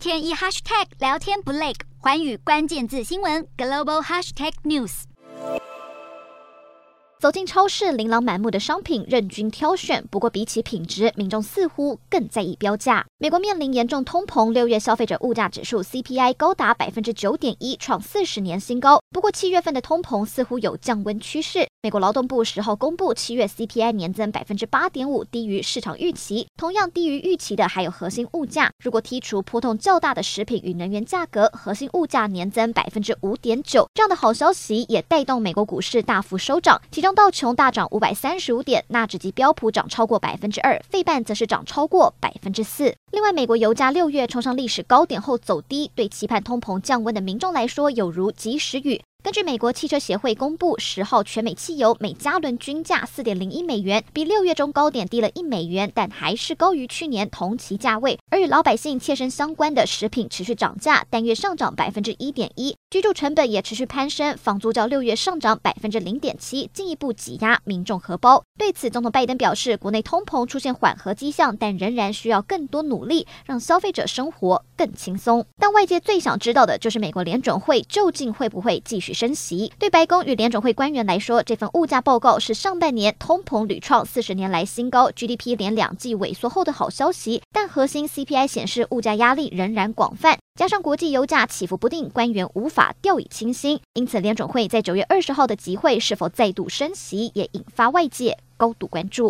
天一 hashtag 聊天不累，寰宇关键字新闻 global hashtag news。走进超市，琳琅满目的商品任君挑选。不过，比起品质，民众似乎更在意标价。美国面临严重通膨，六月消费者物价指数 CPI 高达百分之九点一，创四十年新高。不过，七月份的通膨似乎有降温趋势。美国劳动部十号公布，七月 CPI 年增百分之八点五，低于市场预期。同样低于预期的还有核心物价。如果剔除波动较大的食品与能源价格，核心物价年增百分之五点九。这样的好消息也带动美国股市大幅收涨，其中。道琼大涨五百三十五点，纳指及标普涨超过百分之二，费半则是涨超过百分之四。另外，美国油价六月冲上历史高点后走低，对期盼通膨降温的民众来说，有如及时雨。根据美国汽车协会公布，十号全美汽油每加仑均价四点零一美元，比六月中高点低了一美元，但还是高于去年同期价位。而与老百姓切身相关的食品持续涨价，单月上涨百分之一点一，居住成本也持续攀升，房租较六月上涨百分之零点七，进一步挤压民众荷包。对此，总统拜登表示，国内通膨出现缓和迹象，但仍然需要更多努力，让消费者生活更轻松。但外界最想知道的就是，美国联准会究竟会不会继续升息？对白宫与联准会官员来说，这份物价报告是上半年通膨屡创四十年来新高，GDP 连两季萎缩后的好消息。但核心 CPI 显示物价压力仍然广泛，加上国际油价起伏不定，官员无法掉以轻心。因此，联准会在九月二十号的集会是否再度升息，也引发外界高度关注。